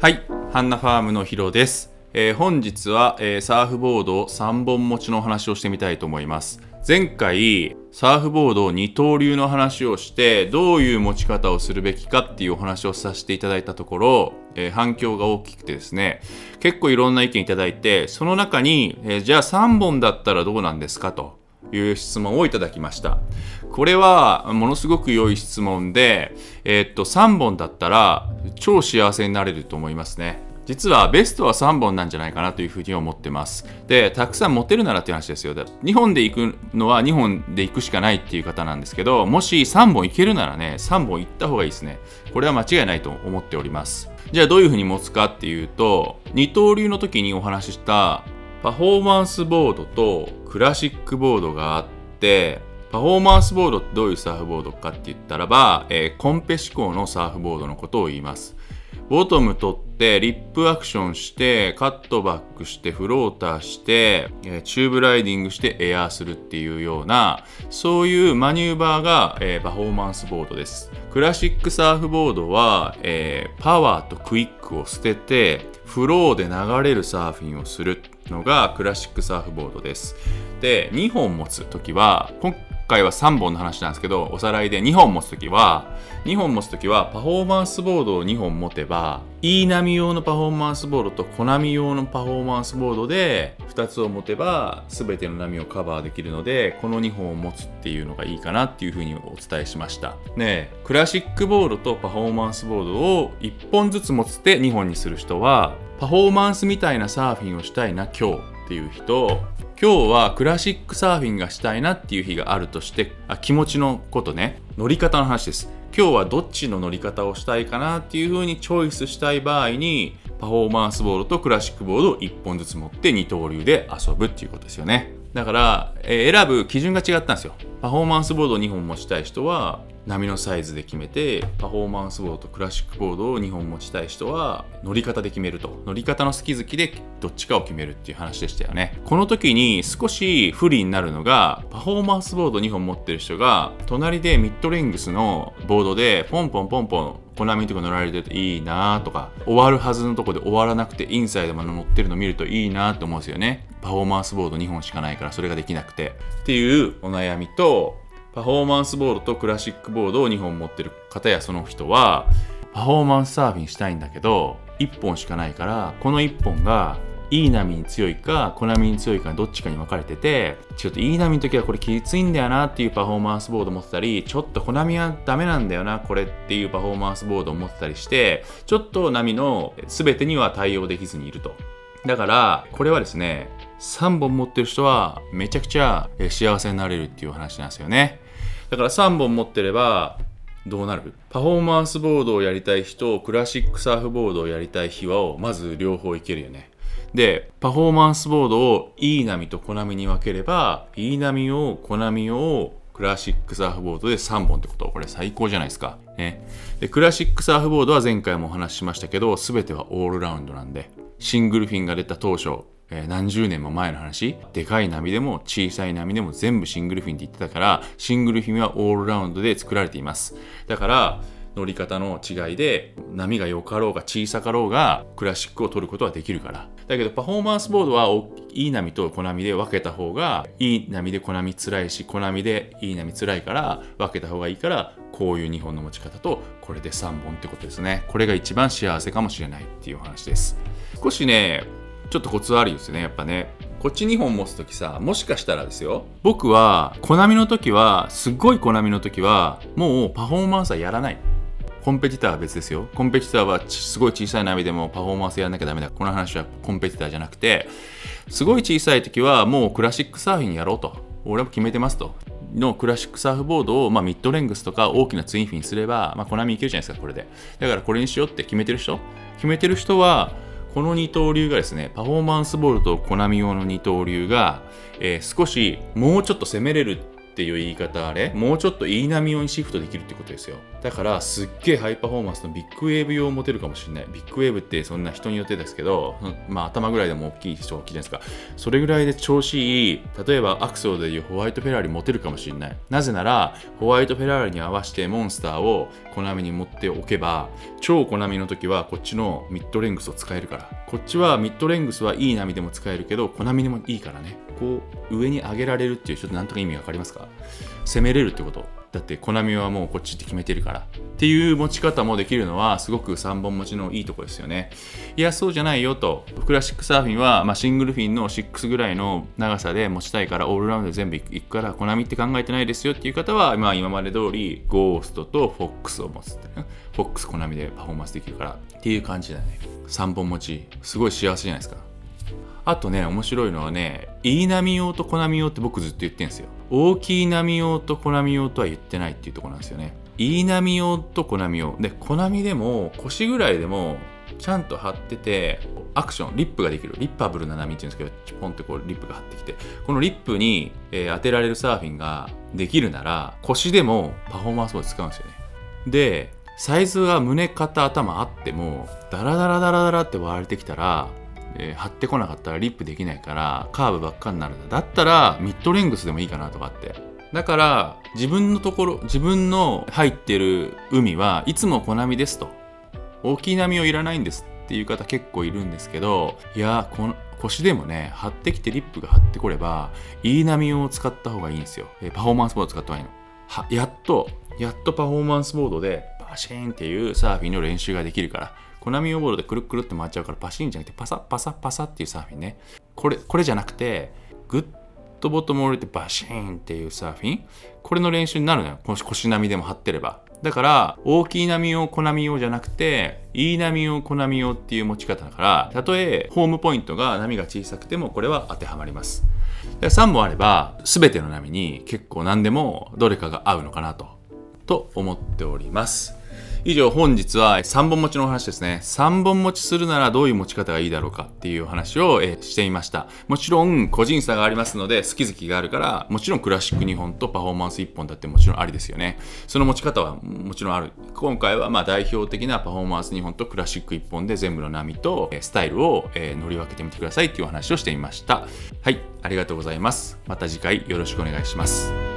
はい、ハンナファームのヒロです。えー本日は、えーサーフボード3本持ちの話をしてみたいと思います。前回、サーフボード二刀流の話をして、どういう持ち方をするべきかっていうお話をさせていただいたところ、えー反響が大きくてですね、結構いろんな意見いただいて、その中に、えじゃあ3本だったらどうなんですかと。いう質問をいただきました。これはものすごく良い質問で、えーっと、3本だったら超幸せになれると思いますね。実はベストは3本なんじゃないかなというふうに思ってます。で、たくさん持てるならっていう話ですよ。2本で行くのは2本で行くしかないっていう方なんですけど、もし3本行けるならね、3本行った方がいいですね。これは間違いないと思っております。じゃあどういうふうに持つかっていうと、二刀流の時にお話ししたパフォーマンスボードとクラシックボードがあってパフォーマンスボードってどういうサーフボードかって言ったらば、えーコンペ志向のサーフボードのことを言います。ボトム取ってリップアクションしてカットバックしてフローターして、えーチューブライディングしてエアーするっていうようなそういうマニューバーが、えーパフォーマンスボードです。クラシックサーフボードは、えーパワーとクイックを捨ててフローで流れるサーフィンをする。のがクラシックサーフボードです。で2本持つ時は今回は3本の話なんですけどおさらいで2本持つ時は2本持つ時はパフォーマンスボードを2本持てば E 波用のパフォーマンスボードとコナミ用のパフォーマンスボードで2つを持てば全ての波をカバーできるのでこの2本を持つっていうのがいいかなっていうふうにお伝えしました。ねクラシックボードとパフォーマンスボードを1本ずつ持つって2本にする人はパフォーマンスみたいなサーフィンをしたいな今日っていう人今日はクラシックサーフィンがしたいなっていう日があるとしてあ気持ちのことね。乗り方の話です。今日はどっちの乗り方をしたいかなっていう風にチョイスしたい場合にパフォーマンスボードとクラシックボードを1本ずつ持って二刀流で遊ぶっていうことですよね。だから、えー選ぶ基準が違ったんですよ。パフォーマンスボードを2本持ちたい人は波のサイズで決めてパフォーマンスボードとクラシックボードを2本持ちたい人は乗り方で決めると。乗り方の好き好きでどっちかを決めるっていう話でしたよね。この時に少し不利になるのがパフォーマンスボード2本持ってる人が隣でミッドレングスのボードでポンポンポンポンコナミとか乗られてるといいなとか終わるはずのとこで終わらなくてインサイドまで乗ってるの見るといいなと思うんですよね。パフォーマンスボード2本しかないからそれができなくて。っていうお悩みとパフォーマンスボードとクラシックボードを2本持ってる方やその人はパフォーマンスサーフィンしたいんだけど1本しかないからこの1本がいい波に強いか小波に強いかどっちかに分かれててちょっといい波の時はこれきついんだよなっていうパフォーマンスボード持ってたりちょっと小波はダメなんだよなこれっていうパフォーマンスボードを持ってたりしてちょっと波の全てには対応できずにいると。だからこれはですね3本持ってる人はめちゃくちゃ幸せになれるっていう話なんですよね。だから3本持ってればどうなる？パフォーマンスボードをやりたい人クラシックサーフボードをやりたい日はまず両方いけるよねでパフォーマンスボードをいい波と小波に分ければいい波を小波をクラシックサーフボードで3本ってことこれ最高じゃないですか。ね。で、クラシックサーフボードは前回もお話ししましたけど、全てはオールラウンドなんで、シングルフィンが出た当初、えー何十年も前の話、でかい波でも小さい波でも全部シングルフィンって言ってたから、シングルフィンはオールラウンドで作られています。だから、乗り方の違いで波が良かろうが小さかろうがクラシックを取ることはできるから。だけどパフォーマンスボードはいい波と小波で分けた方がいい波で小波つらいし小波でいい波つらいから分けた方がいいからこういう2本の持ち方とこれで3本ってことですね。これが一番幸せかもしれないっていう話です。少しねちょっとコツ悪いですねやっぱねこっち2本持つ時さもしかしたらですよ僕は小波の時はすっごい小波の時はもうパフォーマンスはやらないコンペティターは別ですよ。コンペティターはちすごい小さい波でもパフォーマンスやらなきゃダメだ。この話はコンペティターじゃなくて、すごい小さい時はもうクラシックサーフィンやろうと。俺は決めてますと。のクラシックサーフボードを、まあ、ミッドレングスとか大きなツインフィンすれば、まあ、コナミいけるじゃないですか、これで。だからこれにしようって決めてる人決めてる人は、この二刀流がですね、パフォーマンスボールとコナミ用の二刀流が、えー少しもうちょっと攻めれるっていう言い方あれもうちょっと E 波用にシフトできるってことですよ。だからすっげえハイパフォーマンスのビッグウェーブ用を持てるかもしれない。ビッグウェーブってそんな人によってですけど、まあ頭ぐらいでも大きい人大きいじゃないですか。それぐらいで調子いい例えばアクセルでいうホワイトフェラーリ持てるかもしれない。なぜならホワイトフェラーリに合わせてモンスターを小波に持っておけば超小波の時はこっちのミッドレングスを使えるから。こっちはミッドレングスはいい波でも使えるけど小波にもいいからね。こう上に上げられるっていうちょっとなんとか意味わかりますか？攻めれるってこと。だってコナミはもうこっちって決めてるから。っていう持ち方もできるのはすごく3本持ちのいいとこですよね。いやそうじゃないよと。クラシックサーフィンは、まあ、シングルフィンの6ぐらいの長さで持ちたいからオールラウンドで全部いくからコナミって考えてないですよっていう方は、まあ、今まで通りゴーストとフォックスを持つって。フォックスコナミでパフォーマンスできるからっていう感じだね。3本持ち。すごい幸せじゃないですか。あとね、面白いのはね、いい波用と小波用って僕ずっと言ってんですよ。大きい波用と小波用とは言ってないっていうところなんですよね。いい波用と小波用。で、小波でも腰ぐらいでもちゃんと張ってて、アクション、リップができる。リッパブルな波っていうんですけど、チポンってこうリップが張ってきて、このリップに、えー、当てられるサーフィンができるなら、腰でもパフォーマンスを使うんですよね。で、サイズが胸、肩、頭あっても、ダラダラダラダラって割れてきたら、えー、張ってこなかったらリップできないからカーブばっかになるだ。ったらミッドレングスでもいいかなとかって。だから自分のところ自分の入ってる海はいつも小波ですと。大きい波をいらないんですっていう方結構いるんですけどいやこの腰でもね張ってきてリップが張ってこればいい波を使った方がいいんですよ。えパフォーマンスボード使った方がいいの。はやっとやっとパフォーマンスボードでバシーンっていうサーフィンの練習ができるから。コナミオボールでくるくるって回っちゃうからパシンじゃなくてパサパサパサっていうサーフィンね。これこれじゃなくてグッドボトムを入れてバシーンっていうサーフィン。これの練習になるのよ。腰波でも張ってれば。だから大きい波用小波用じゃなくていい波用小波用っていう持ち方だからたとえホームポイントが波が小さくてもこれは当てはまります。3本あれば全ての波に結構何でもどれかが合うのかなとと思っております。以上本日は3本持ちのお話ですね。3本持ちするならどういう持ち方がいいだろうかっていう話を、えしてみました。もちろん個人差がありますので好き好きがあるからもちろんクラシック2本とパフォーマンス1本だってもちろんありですよね。その持ち方はもちろんある。今回はま代表的なパフォーマンス2本とクラシック1本で全部の波とスタイルを、え乗り分けてみてくださいっていう話をしてみました。はいありがとうございます。また次回よろしくお願いします。